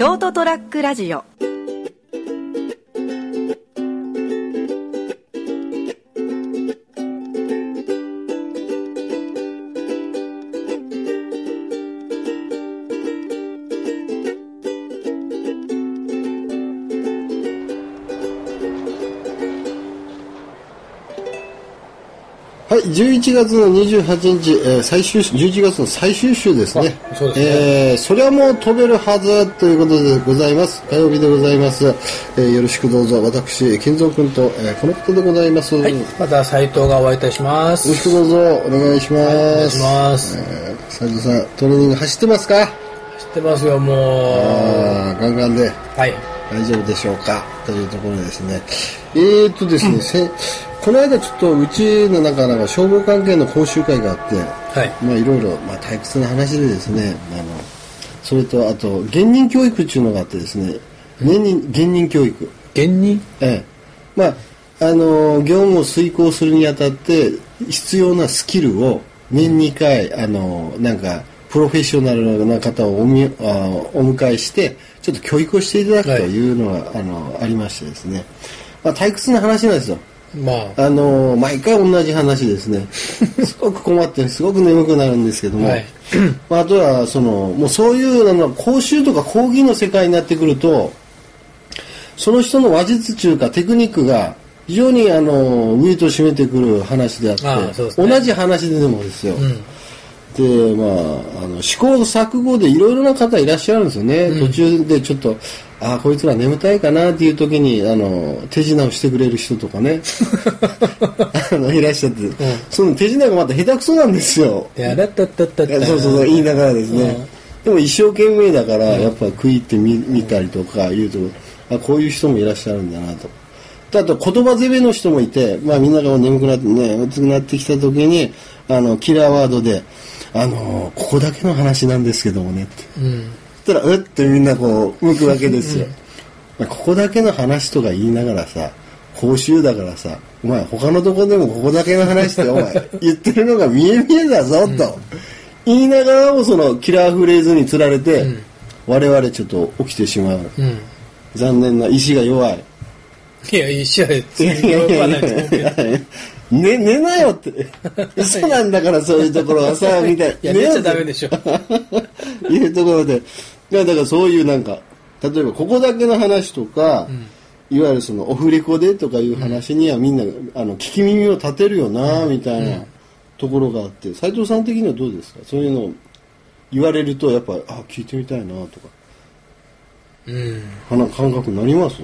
ショートトラックラジオ。はい、11月の28日、えー最終週、11月の最終週ですね。あそうですねえーそれはもう飛べるはずということでございます。火曜日でございます。えーよろしくどうぞ。私、金蔵君と、えーこの方でございます。はいよまた斉藤がお会いいたしますろしくどうぞ。お願いします。お願いしますえー斉藤さん、トレーニング走ってますか？知ってますよもうあーガンガンで。はい大丈夫でしょうか？というところですね。えーとですね、せこの間ちょっとうちの中なんか消防関係の講習会があって、はいまあいろいろ、まあ退屈な話でですね、あの、それとあと、減任教育っていうのがあってですね、年任、減任教育。芸人？ええ。まあ、あの、業務を遂行するにあたって、必要なスキルを年2回、あの、なんか、プロフェッショナルな方をおみあお迎えして、ちょっと教育をしていただくというのが、あの、ありましてですね。まあ、退屈な話なんですよ。まあ。あの毎回同じ話ですね。すごく困って、すごく眠くなるんですけども、はい。まあ、あとは、その、もうそういう、あの、講習とか講義の世界になってくると、その人の話術中かテクニックが、非常に、あの、ウェイトを占めてくる話であって、ね。同じ話ででもですよ。うんで、まあ、あの試行錯誤でいろいろな方いらっしゃるんですよね。途中でちょっと、ああ、こいつら眠たいかなっていう時に、あの、手品をしてくれる人とかね、あの、いらっしゃって、その手品がまた下手くそなんですよ。やらったったったったそうそうそう、言いながらですね。でも一生懸命だから、やっぱ食い入ってみ見たりとかいうと、あ、こういう人もいらっしゃるんだなと。であと言葉攻めの人もいて、まあみんなが眠くなってね、うつくなってきた時に、あの、キラーワードで、あの、ここだけの話なんですけどもねって。うんそしたら、うってみんなこう、向くわけですよ。まあここだけの話とか言いながらさ、講習だからさ、お前他のとこでもここだけの話って お前言ってるのが見え見えだぞと、言いながらもそのキラーフレーズにつられて、我々ちょっと起きてしまう。うん残念な意志が弱い。いや一試合でいやいやいやいやいや寝、寝なよって。嘘なんだからそういうところはさ、みたい。いや寝ちゃダメでしょ。いうところで。いや、だからそういうなんか、例えばここだけの話とか、いわゆるそのオフレコでとかいう話にはみんな、あの、聞き耳を立てるよな、みたいなところがあって、斉藤さん的にはどうですか？そういうのを言われると、やっぱ、あ、聞いてみたいな、とか、うん。花感覚になります？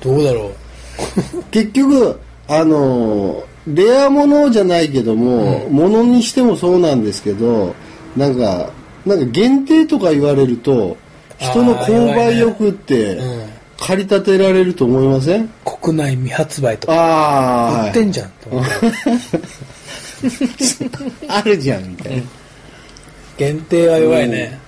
どうだろ結局、あの、レアものじゃないけども、ものにしてもそうなんですけど、なんか、なんか限定とか言われると、人の購買欲ってう、うん。駆り立てられると思いません？国内未発売とか。ああ、売ってんじゃんと。あるじゃん、みたいな。限定は弱いね。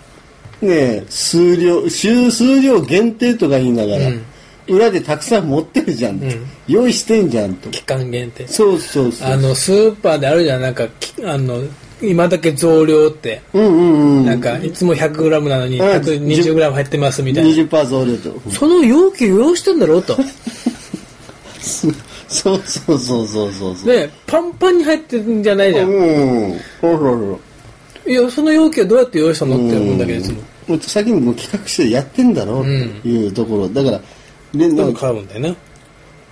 ねえ、数量、数数量限定とか言いながら、うん裏でたくさん持ってるじゃん、ん用意してんじゃんと。期間限定そうそうそう。あのスーパーであるじゃんなんかきあの今だけ増量ってうんうんうん。なんかいつも 100g なのにうん 120g 入ってますみたいな20%増量と。その容器用意してんだろうとそう そうそうそうそうそう。ねパンパンに入ってるんじゃないじゃんうん。そうそうそう。いやその容器はどうやって用意したのって思うんだけどいつももう先にもう企画してやってんだろうっていうところ。だから、ででもなんか買うんだよね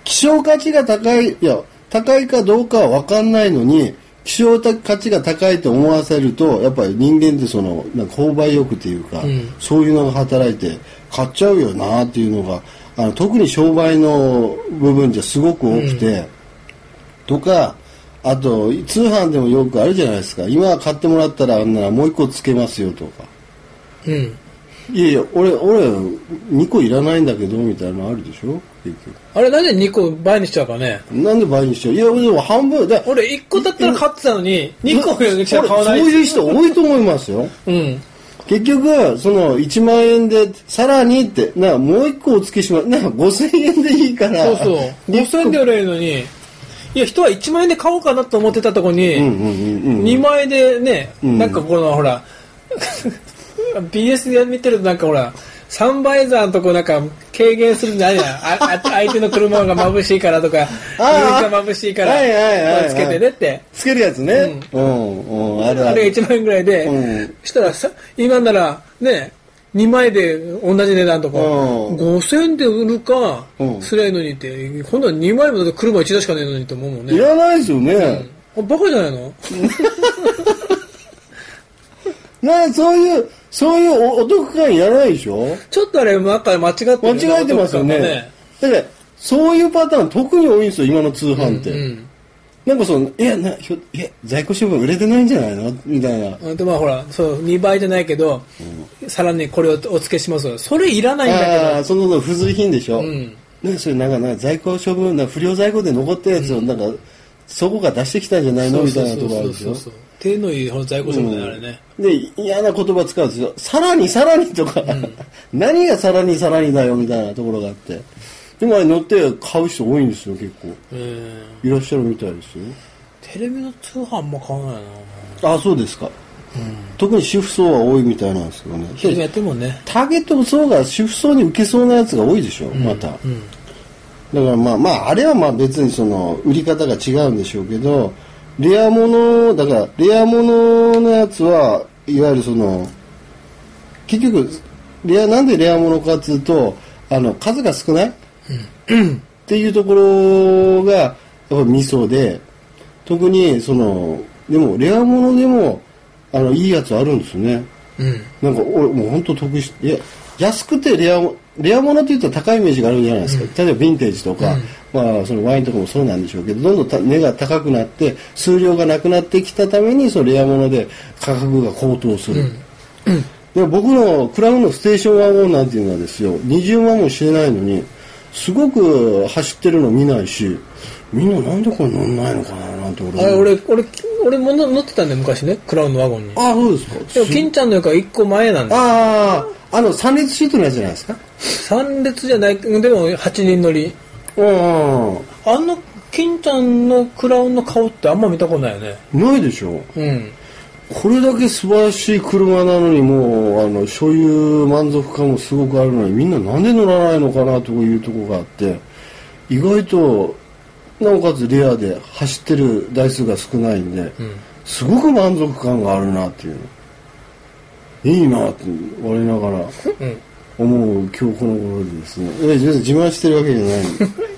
希少価値が高い、いや、高いかどうかは分かんないのに、希少価値が高いと思わせると、やっぱり人間ってその、なんか購買欲っていうか、うんそういうのが働いて、買っちゃうよなっていうのが、あの特に商売の部分じゃすごく多くて、とか、あと、通販でもよくあるじゃないですか。今買ってもらったら、あんならもう一個つけますよとか。うんいやいや、俺、俺、2個いらないんだけど、みたいなのあるでしょ？結局。あれなんで2個倍にしちゃうかね？なんで倍にしちゃう？いや、でも半分、だ俺1個だったら買ってたのに2個しか買わないそういう人多いと思いますよ。うん結局、その1万円で、さらにって、なもう1個お付けします。な5000円でいいから。そうそう5000円で売れるのにいや人は1万円で買おうかなと思ってたとこに、うんうんうんうん。2万円でね、んなんかこのほら BS で見てるとなんかほら、サンバイザーのとこなんか軽減するんじゃないやああ相手の車が眩しいからとか、夕日が眩しいから、つけてねって。つけるやつね。うん、うん、あるああれがる。1万円ぐらいで、うんしたらさ、今ならね、2枚で同じ値段とか、うん5000円で売るかうん、すりゃいいのにって、今度は2枚も車1台しかねえのにって思うもんね。いらないですよね。あバカじゃないの？な そういう、そういうおお得感いらないでしょ？ちょっとあれ、なんか間違ってる間違えてますよね。だから、そういうパターン特に多いんですよ、今の通販って。うん。なんかその、いや、な、ひょ、いや、在庫処分売れてないんじゃないの？みたいな。うんでまあほら、そう、2倍じゃないけど、さらにこれをお付けします。それいらないんあだあ、その付随品でしょ？けど。うん。ね、それなんか、なんか在庫処分、な不良在庫で残ったやつを、なんか、そこが出してきたんじゃないの？みたいなとこあるでしょ？う。手のいい在庫処分だよ、あれね。で、嫌な言葉使うんですよ。さらにさらにとか、何がさらにさらにだよみたいなところがあって。でもあれ乗って買う人多いんですよ、結構。うん。いらっしゃるみたいですよ。テレビの通販あんま買わないな。あ、そうですか。特に主婦層は多いみたいなんですけどね。一人やってるもんね。ターゲット層が主婦層に受けそうなやつが多いでしょ、また。うん。だからまあまあ、あれはまあ別にその、売り方が違うんでしょうけど、レアもの、だから、レアもののやつは、いわゆるその、結局、レア、なんでレアものかっていうと、あの、数が少ない、っていうところが、やっぱミソで、特にその、でも、レアものでも、あの、いいやつあるんですよね。うん。なんか俺もう本当得しいや安くてレアもレアものって言ったら高いイメージがあるじゃないですか、例えばヴィンテージとか、まあ、そのワインとかもそうなんでしょうけどどんどんた値が高くなって数量がなくなってきたためにそのレアもので価格が高騰する、でも僕のクラウンのステーションワゴンなんていうのはですよ20万もしてないのにすごく走ってるの見ないしみんななんでこれ乗んないのかななんて俺あれ、俺、俺、俺も乗ってたんだよ、昔ね。クラウンのワゴンに。ああそうですかでも、金ちゃんのよりか1個前なんだよ。あああの三列シートのやつじゃないですか？3列じゃない、でも8人乗り。うんあの、金ちゃんのクラウンの顔ってあんま見たことないよね。ないでしょうん。これだけ素晴らしい車なのにもうあの所有満足感もすごくあるのにみんななんで乗らないのかなというところがあって意外となおかつレアで走ってる台数が少ないんで、すごく満足感があるなっていう。いいなって我ながらうん。思う今日この頃でですね。え自慢してるわけじゃないの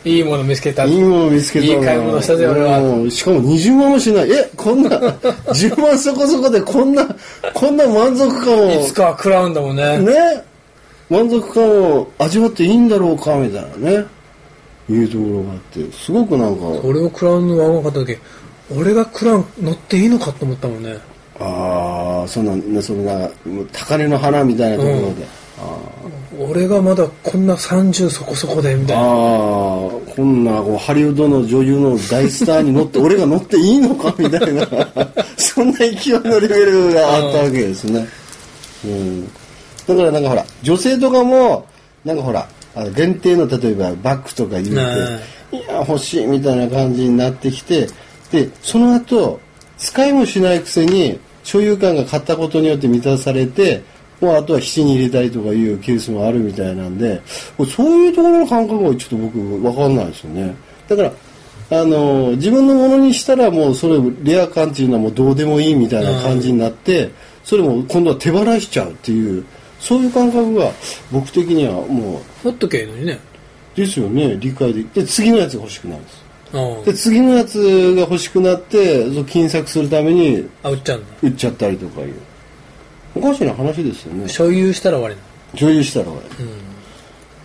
いいもの見つけた。いいもの見つけた。ないい買い物したぜ俺は。うんしかも20万もしない。え、こんな、10万そこそこでこんな、こんな満足感を、いつかはクラウンだもんね。ね、満足感を味わっていいんだろうか、みたいなね、いうところがあって、すごくなんか、俺もクラウンのワゴン買った時、俺がクラウン乗っていいのかと思ったもんね。ああ、そんな、ねそんな、高嶺の花みたいなところで。俺がまだこんな30そこそこで、みたいああな。ー、こんなこうハリウッドの女優の大スターに乗って、俺が乗っていいのかみたいな、そんな勢いのレベルがあったわけですね。うん。だからなんかほら、女性とかも、なんかほら、あの限定の例えばバッグとか言うて、いや、欲しいみたいな感じになってきて、で、その後、使いもしないくせに、所有感が買ったことによって満たされて、もうあとは質に入れたりとかいうケースもあるみたいなんで、そういうところの感覚はちょっと僕わかんないですよね。だから、あの、自分のものにしたらもうそれレア感っていうのはもうどうでもいいみたいな感じになって、それも今度は手放しちゃうっていう、そういう感覚が僕的にはもほっとけばいいのにね。う、ですよね、理解できて、次のやつが欲しくなるんです。うんで、次のやつが欲しくなって、金策するためにあ、売っちゃうんだ。売っちゃったりとかいう。おかしな話ですよね。所有したら終わり所有したら俺。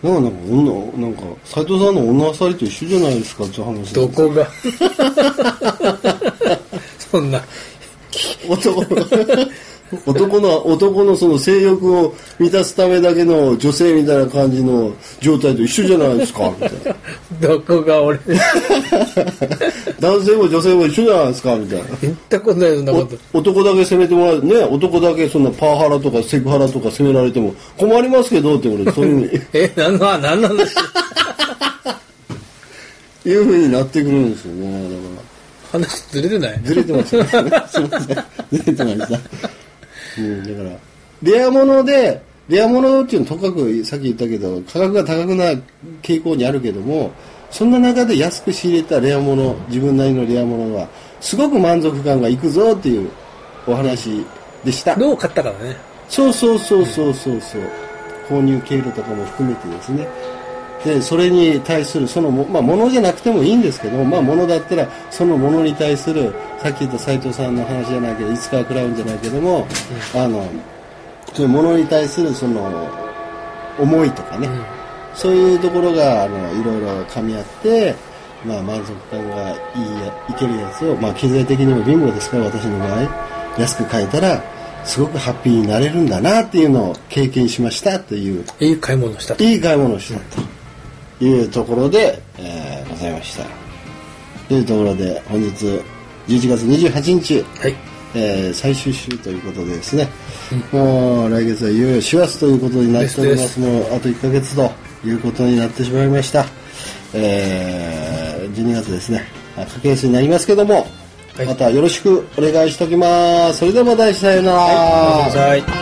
なんか、なんか、女、なんか、斎藤さんの女あさりと一緒じゃないですかって話な。どこが？そんな。男 男の、男のその性欲を満たすためだけの女性みたいな感じの状態と一緒じゃないですかみたいな。どこが俺？男性も女性も一緒じゃないですかみたいな。言ったことないよそんなこと。お男だけ責めてもらうね男だけそんなパワハラとかセクハラとか責められても困りますけどって俺そういうふうにえ、なんの、なんの話？いうふうになってくるんですよねだから話ずれてない？ずれてましたねすいませんずれてましたうんだからレア物でレア物っていうのはとかくさっき言ったけど価格が高くな傾向にあるけどもそんな中で安く仕入れたレア物自分なりのレア物はすごく満足感がいくぞっていうお話でした。どう買ったからね。そうそうそうそうそうそう。購入経路とかも含めてですねでそれに対するそのも、まあ、ものじゃなくてもいいんですけど、まあ、ものだったらそのものに対するさっき言った斉藤さんの話じゃないけどいつかは食らうんじゃないけども、あのそういうものに対するその思いとかね、そういうところがあのいろいろ噛み合って、まあ、満足感がいいやいけるやつを、まあ、経済的にも貧乏ですから私の場合。安く買えたらすごくハッピーになれるんだなっていうのを経験しましたという。いい買い物をしたと。いい買い物をしたというところで、えーございました。というところで本日11月28日、はい。えー最終週ということでですね、もう来月はいよいよ師走ということになっておりまです。すもうあと1ヶ月ということになってしまいました、えー12月ですね。あ駆け足になりますけども、はい。またよろしくお願いしておきます。それではまたさようなら、はい